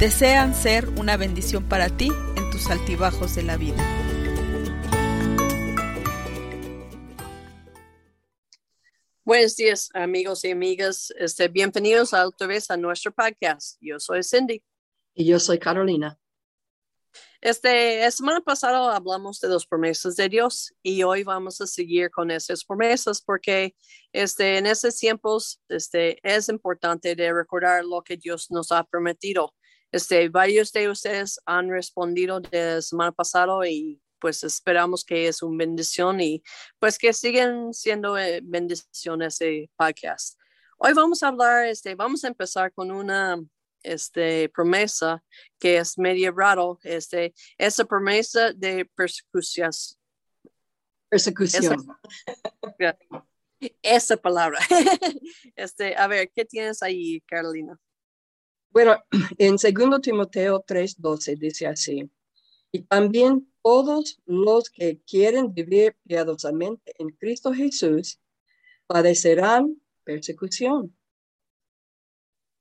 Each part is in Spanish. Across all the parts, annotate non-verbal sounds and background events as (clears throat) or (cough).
desean ser una bendición para ti en tus altibajos de la vida. Buenos días, amigos y amigas. Este, bienvenidos otra vez a nuestro podcast. Yo soy Cindy. Y yo soy Carolina. Este, la semana pasada hablamos de las promesas de Dios y hoy vamos a seguir con esas promesas porque este, en esos tiempos este, es importante de recordar lo que Dios nos ha prometido. Este, varios de ustedes han respondido de semana pasada y pues esperamos que es una bendición y pues que siguen siendo eh, bendiciones ese podcast. Hoy vamos a hablar, este, vamos a empezar con una este, promesa que es medio raro, este, esa promesa de persecución. Persecución. Esa, esa palabra. (laughs) este, a ver, ¿qué tienes ahí, Carolina? Bueno, (clears throat) en 2 Timoteo 3:12 dice así, y también todos los que quieren vivir piadosamente en Cristo Jesús padecerán persecución.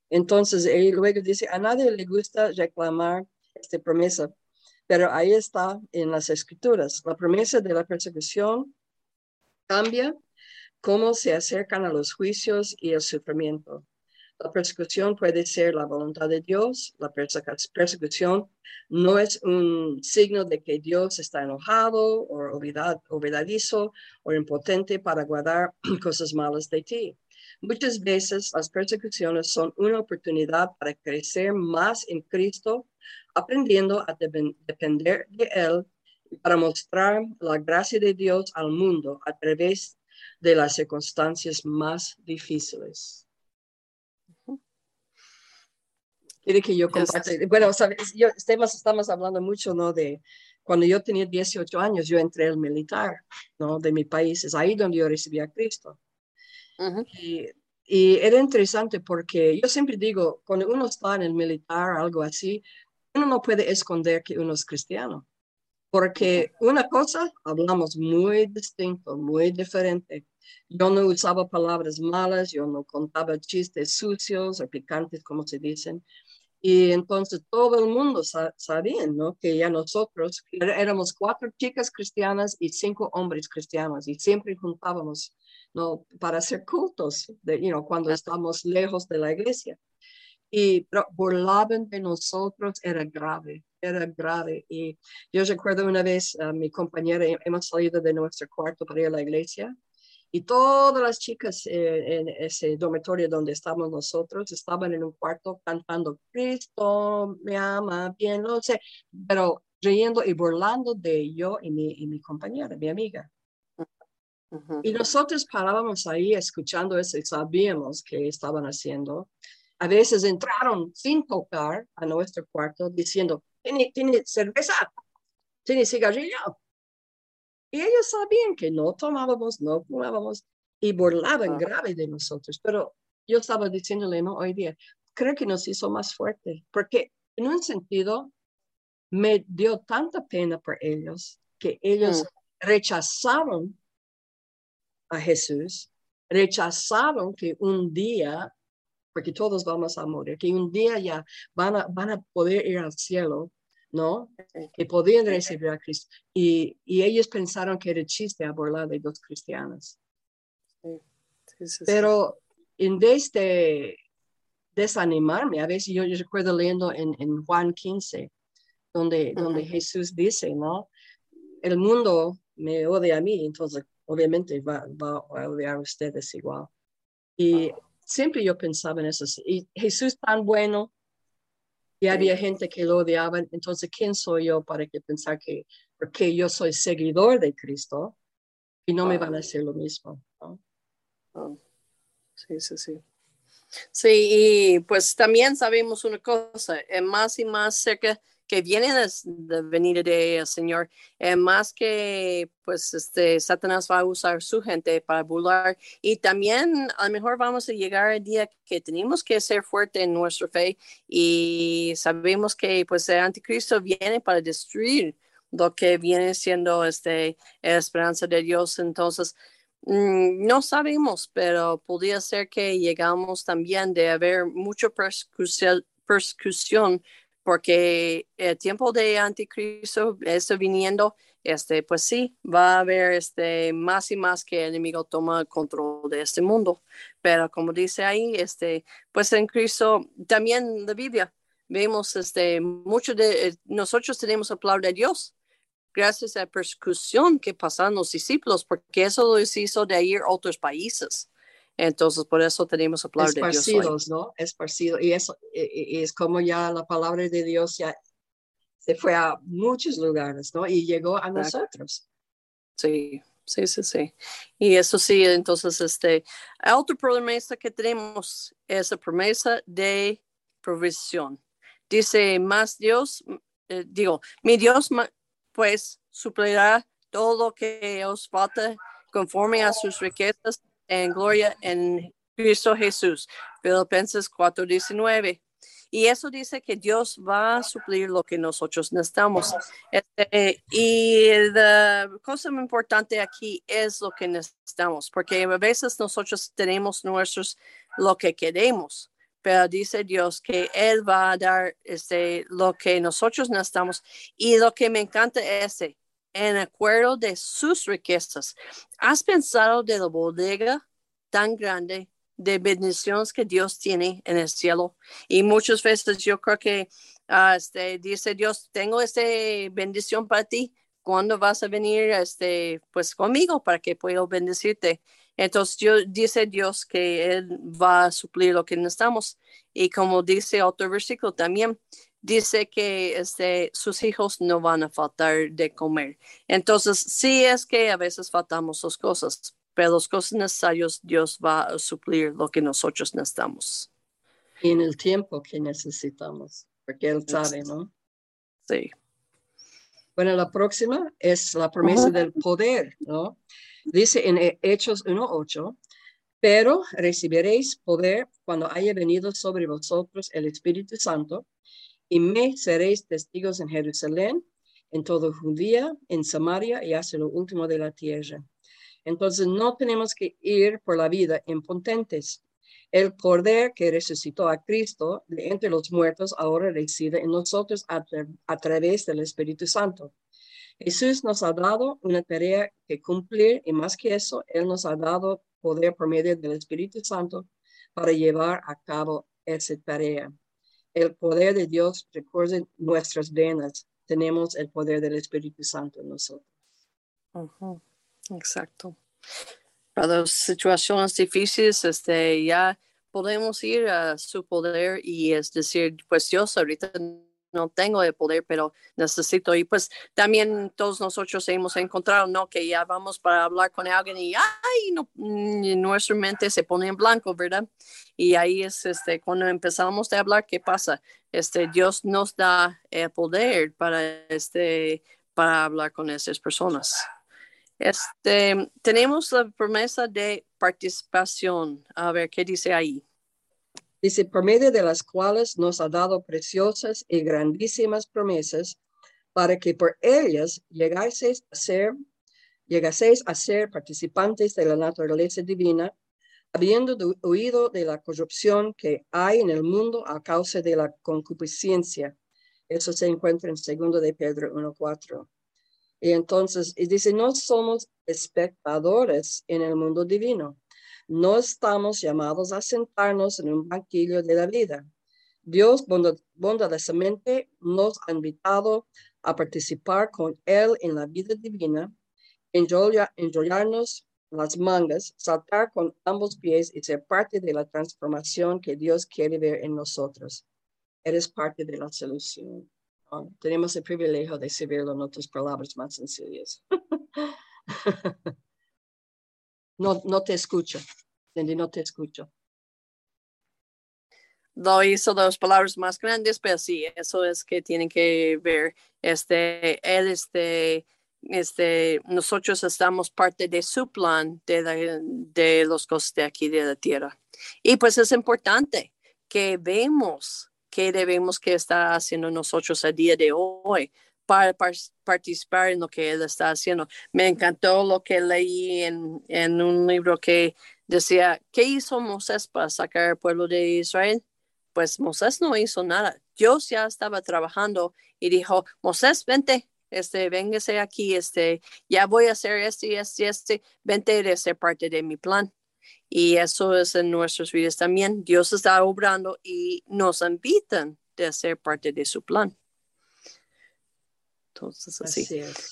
Entonces, él luego dice, a nadie le gusta reclamar esta promesa, pero ahí está en las escrituras. La promesa de la persecución cambia cómo se acercan a los juicios y el sufrimiento. La persecución puede ser la voluntad de Dios. La persecución no es un signo de que Dios está enojado o olvidadizo o impotente para guardar (clears throat) cosas malas de ti. Muchas veces las persecuciones son una oportunidad para crecer más en Cristo, aprendiendo a depender de Él y para mostrar la gracia de Dios al mundo a través de las circunstancias más difíciles. Quiere que yo comparte. Bueno, sabes, yo, estamos, estamos hablando mucho, ¿no? De cuando yo tenía 18 años, yo entré al militar, ¿no? De mi país, es ahí donde yo recibí a Cristo. y, y, era interesante porque yo siempre digo, cuando uno está en el militar, algo así, uno no puede esconder que uno es cristiano. Porque una cosa, hablamos muy distinto, muy diferente. Yo no usaba palabras malas, yo no contaba chistes sucios o picantes, como se dicen. Y entonces todo el mundo sabía, ¿no? Que ya nosotros éramos cuatro chicas cristianas y cinco hombres cristianos y siempre juntábamos, ¿no? Para hacer cultos, de, you know, cuando estábamos lejos de la iglesia. Y burlaban de nosotros, era grave, era grave. Y yo recuerdo una vez a mi compañera, hemos salido de nuestro cuarto para ir a la iglesia y todas las chicas eh, en ese dormitorio donde estábamos nosotros estaban en un cuarto cantando, Cristo me ama, bien, no sé, pero riendo y burlando de yo y mi, y mi compañera, mi amiga. Y nosotros parábamos ahí escuchando eso y sabíamos que estaban haciendo. A veces entraron sin tocar a nuestro cuarto diciendo, ¿tiene, ¿tiene cerveza? ¿Tiene cigarrillo? Y ellos sabían que no tomábamos, no fumábamos y burlaban grave de nosotros. Pero yo estaba diciéndole, no, hoy día, creo que nos hizo más fuerte, porque en un sentido me dio tanta pena por ellos que ellos mm. rechazaron a Jesús, rechazaron que un día, porque todos vamos a morir, que un día ya van a, van a poder ir al cielo ¿no? Que podían recibir a Cristo. Y, y ellos pensaron que era chiste burlar de dos cristianas. Pero en vez de desanimarme, a veces yo, recuerdo leyendo en, en, Juan 15, donde, donde Jesús dice, ¿no? El mundo me odia a mí, entonces obviamente va, va a odiar a ustedes igual. Y siempre yo pensaba en eso. Y Jesús tan bueno, y había gente que lo odiaba. Entonces, ¿quién soy yo para que pensar que, porque yo soy seguidor de Cristo y no me van a hacer lo mismo? Sí, sí, sí. Sí, y pues también sabemos una cosa, es más y más cerca que viene de, de venir del Señor, es más que pues este Satanás va a usar su gente para burlar. Y también a lo mejor vamos a llegar al día que tenemos que ser fuerte en nuestra fe y sabemos que pues el anticristo viene para destruir lo que viene siendo este esperanza de Dios, entonces Mm, no sabemos, pero podría ser que llegamos también de haber mucha persecución, porque el tiempo de anticristo está viniendo, este, pues sí, va a haber este, más y más que el enemigo toma control de este mundo. Pero como dice ahí, este, pues en Cristo, también la Biblia, vemos este, mucho de nosotros tenemos el de Dios gracias a la persecución que pasaron los discípulos, porque eso lo hizo de ir a otros países. Entonces, por eso tenemos a hablar de Dios. ¿no? Esparcidos. Y eso y, es como ya la palabra de Dios ya se fue a muchos lugares, ¿no? Y llegó a nosotros. Sí, sí, sí, sí. Y eso sí, entonces, este, otro promesa que tenemos es la promesa de provisión. Dice, más Dios, eh, digo, mi Dios pues suplirá todo lo que os falta conforme a sus riquezas en gloria en Cristo Jesús. Filipenses 4:19. Y eso dice que Dios va a suplir lo que nosotros necesitamos. Este, y la cosa muy importante aquí es lo que necesitamos, porque a veces nosotros tenemos nuestros lo que queremos, pero dice Dios que Él va a dar este, lo que nosotros necesitamos. Y lo que me encanta es en acuerdo de sus riquezas. ¿Has pensado de la bodega tan grande de bendiciones que Dios tiene en el cielo? Y muchas veces yo creo que uh, este, dice Dios, tengo esta bendición para ti. ¿Cuándo vas a venir este, pues conmigo para que pueda bendecirte? Entonces dice Dios que Él va a suplir lo que necesitamos. Y como dice otro versículo también, dice que este, sus hijos no van a faltar de comer. Entonces, sí es que a veces faltamos las cosas, pero las cosas necesarias Dios va a suplir lo que nosotros necesitamos. Y en el tiempo que necesitamos, porque Él sabe, ¿no? Sí. Bueno, la próxima es la promesa del poder, ¿no? Dice en Hechos 1.8, pero recibiréis poder cuando haya venido sobre vosotros el Espíritu Santo y me seréis testigos en Jerusalén, en todo Judía, en Samaria y hasta lo último de la tierra. Entonces no tenemos que ir por la vida impotentes. El poder que resucitó a Cristo de entre los muertos ahora reside en nosotros a, a través del Espíritu Santo. Jesús nos ha dado una tarea que cumplir y más que eso, Él nos ha dado poder por medio del Espíritu Santo para llevar a cabo esa tarea. El poder de Dios recorre nuestras venas. Tenemos el poder del Espíritu Santo en nosotros. Exacto. Para las situaciones difíciles, este, ya podemos ir a su poder y es decir, pues Dios ahorita no tengo el poder, pero necesito. Y pues también todos nosotros hemos encontrado, ¿no? Que ya vamos para hablar con alguien y, ay, no, nuestra mente se pone en blanco, ¿verdad? Y ahí es este, cuando empezamos a hablar, ¿qué pasa? Este, Dios nos da el poder para, este, para hablar con esas personas. Este, tenemos la promesa de participación. A ver, ¿qué dice ahí? Dice, por medio de las cuales nos ha dado preciosas y grandísimas promesas, para que por ellas llegaseis a ser, llegaseis a ser participantes de la naturaleza divina, habiendo huido de la corrupción que hay en el mundo a causa de la concupiscencia. Eso se encuentra en segundo de Pedro 1.4. Y entonces, y dice, no somos espectadores en el mundo divino, no estamos llamados a sentarnos en un banquillo de la vida. Dios bondadosamente nos ha invitado a participar con Él en la vida divina, enrollarnos las mangas, saltar con ambos pies y ser parte de la transformación que Dios quiere ver en nosotros. Eres parte de la solución. tenemos el privilegio de servirlo en otras palabras más sencillas. (laughs) No, no te escucho. Cindy, no te escucho. lo hizo las palabras más grandes, pero sí, eso es que tienen que ver. Este, él, este, este, nosotros estamos parte de su plan de, de los cosas de aquí de la tierra. Y pues es importante que vemos qué debemos que estar haciendo nosotros a día de hoy para, participar en lo que él está haciendo. Me encantó lo que leí en, un libro que decía, ¿qué hizo Moisés para sacar al pueblo de Israel? Pues Moisés no hizo nada. Dios ya estaba trabajando y dijo, Moisés, vente, este, véngase aquí, este, ya voy a hacer este y este y este, vente de ser parte de mi plan. Y eso es en nuestras vidas también. Dios está obrando y nos invitan de ser parte de su plan. Entonces, así. es.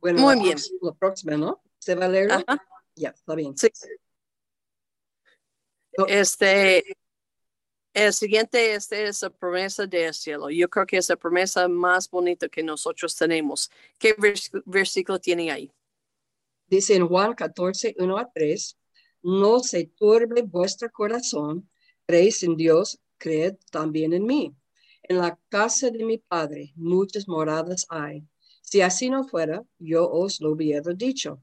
Bueno, Muy bien. Lo próximo, ¿no? ¿Se va a leer? Ya, está bien. Sí. Este, el siguiente este es la promesa del cielo. Yo creo que es la promesa más bonita que nosotros tenemos. ¿Qué versículo tiene ahí? Dice en Juan 14, 1 a 3, no se turbe vuestro corazón, creéis en Dios, creed también en mí. En la casa de mi Padre muchas moradas hay. Si así no fuera, yo os lo hubiera dicho.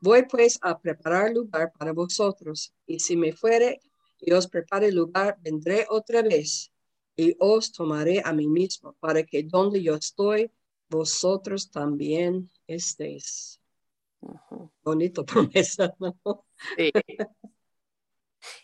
Voy pues a preparar lugar para vosotros, y si me fuere y os prepare lugar, vendré otra vez y os tomaré a mí mismo, para que donde yo estoy, vosotros también estéis. Bonito (laughs) promesa, ¿no? Sí.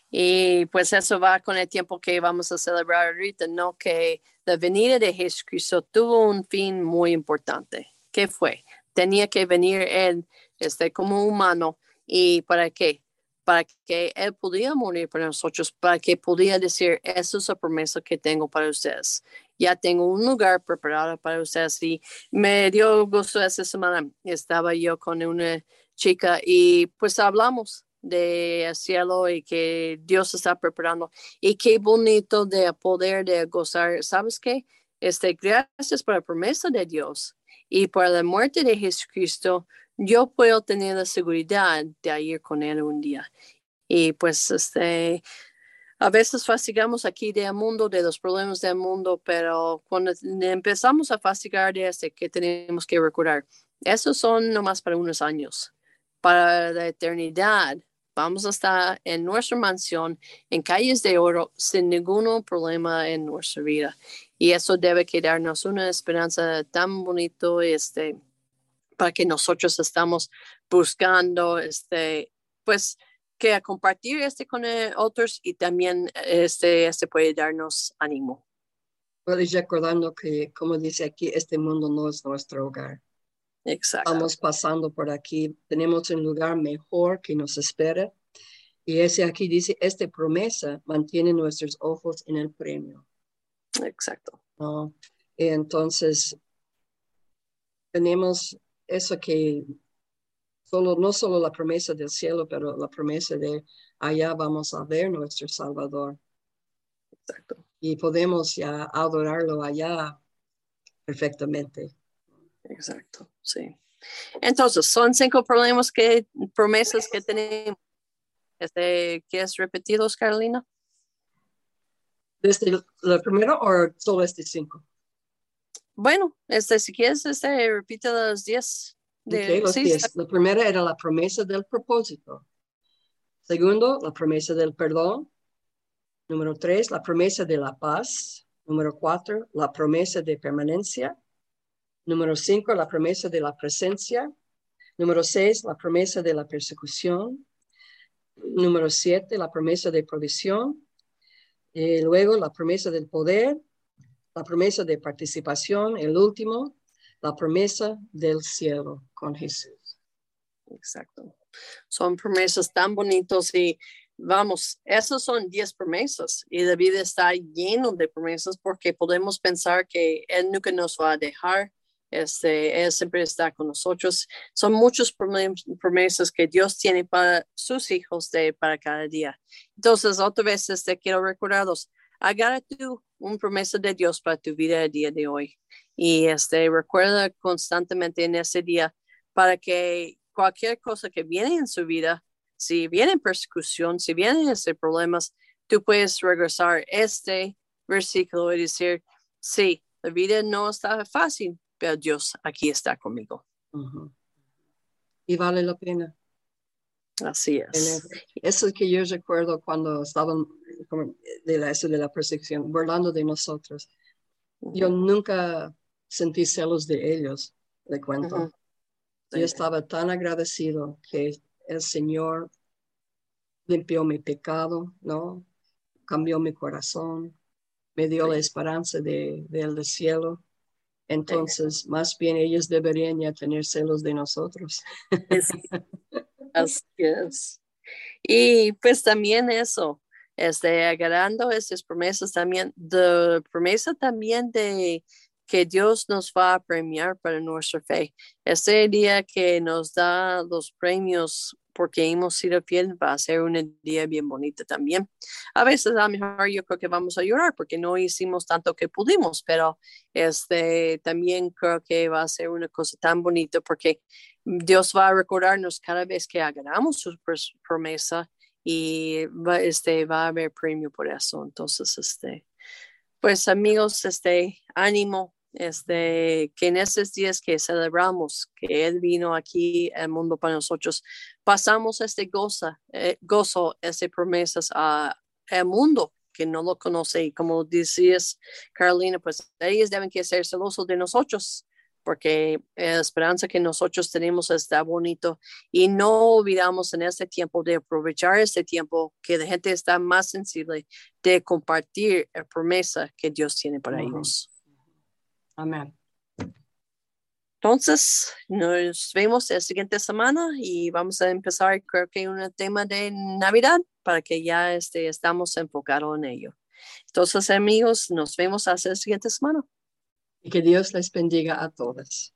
Y pues eso va con el tiempo que vamos a celebrar ahorita, ¿no? Que la venida de Jesucristo tuvo un fin muy importante. ¿Qué fue? Tenía que venir él este, como humano. ¿Y para qué? Para que él pudiera morir por nosotros, para que pudiera decir, esa es la promesa que tengo para ustedes. Ya tengo un lugar preparado para ustedes. Y me dio gusto esa semana. Estaba yo con una chica y pues hablamos de cielo y que Dios está preparando. Y qué bonito de poder de gozar. ¿Sabes qué? Este, gracias por la promesa de Dios y por la muerte de Jesucristo, yo puedo tener la seguridad de ir con Él un día. Y pues este, a veces fastigamos aquí del mundo, de los problemas del mundo, pero cuando empezamos a fastigar de este que tenemos que recordar, esos son nomás para unos años. Para la eternidad, vamos a estar en nuestra mansión, en calles de oro, sin ningún problema en nuestra vida. Y eso debe quedarnos una esperanza tan bonito, este, para que nosotros estamos buscando, este, pues, que compartir este con eh, otros y también este, este puede darnos ánimo. Pues recordando que, como dice aquí, este mundo no es nuestro hogar. Exacto. Estamos pasando por aquí, tenemos un lugar mejor que nos espera. Y ese aquí dice, esta promesa mantiene nuestros ojos en el premio. Exacto. entonces, tenemos eso que solo, no solo la promesa del cielo, pero la promesa de allá vamos a ver nuestro Salvador. Exacto. Y podemos ya adorarlo allá perfectamente. Exacto, sí. Entonces, son cinco problemas que, promesas que tenemos. Este, ¿Quieres repetirlos, Carolina? ¿Desde la primera o solo este cinco? Bueno, este, si quieres, este, repite los diez. De, los diez. La primera era la promesa del propósito. Segundo, la promesa del perdón. Número tres, la promesa de la paz. Número cuatro, la promesa de permanencia. Número cinco, la promesa de la presencia. Número seis, la promesa de la persecución. Número siete, la promesa de provisión. Y luego, la promesa del poder. La promesa de participación. El último, la promesa del cielo con Jesús. Exacto. Son promesas tan bonitos y vamos, esas son diez promesas y la vida está lleno de promesas porque podemos pensar que Él nunca nos va a dejar, este, Él siempre está con nosotros. Son muchas promesas que Dios tiene para sus hijos de, para cada día. Entonces, otra vez te este, quiero recordarlos. Agarra tú una promesa de Dios para tu vida el día de hoy. Y este, recuerda constantemente en ese día para que cualquier cosa que viene en su vida, si viene persecución, si vienen este problemas, tú puedes regresar este versículo y decir, sí, la vida no está fácil, pero Dios aquí está conmigo. Y vale la pena. Así es. Eso es que yo recuerdo cuando estaban de la, eso de la persecución, burlando de nosotros. Yo nunca sentí celos de ellos, le cuento. Yo estaba tan agradecido que el Señor limpió mi pecado, ¿no? Cambió mi corazón, me dio la esperanza de, del cielo. Entonces, más bien ellos deberían ya tener celos de nosotros. (laughs) Así es. Y pues también eso, este, agarrando estas promesas también, de promesa también de que Dios nos va a premiar para nuestra fe. Este día que nos da los premios porque hemos sido fieles va a ser un día bien bonito también. A veces a lo mejor yo creo que vamos a llorar porque no hicimos tanto que pudimos, pero este también creo que va a ser una cosa tan bonita porque Dios va a recordarnos cada vez que hagamos su promesa y va, este, va a haber premio por eso. Entonces, este, pues amigos, este, ánimo, este, que en esos días que celebramos que Él vino aquí al mundo para nosotros, pasamos este goza, eh, gozo, este promesas al mundo que no lo conoce. Y como decías, Carolina, pues ellos deben que ser celosos de nosotros porque la esperanza que nosotros tenemos está bonito y no olvidamos en este tiempo de aprovechar este tiempo que la gente está más sensible de compartir la promesa que Dios tiene para ellos. Amén. Entonces, nos vemos la siguiente semana y vamos a empezar, creo que un tema de Navidad para que ya este, estamos enfocados en ello. Entonces, amigos, nos vemos hasta la siguiente semana. Y que Dios les bendiga a todos.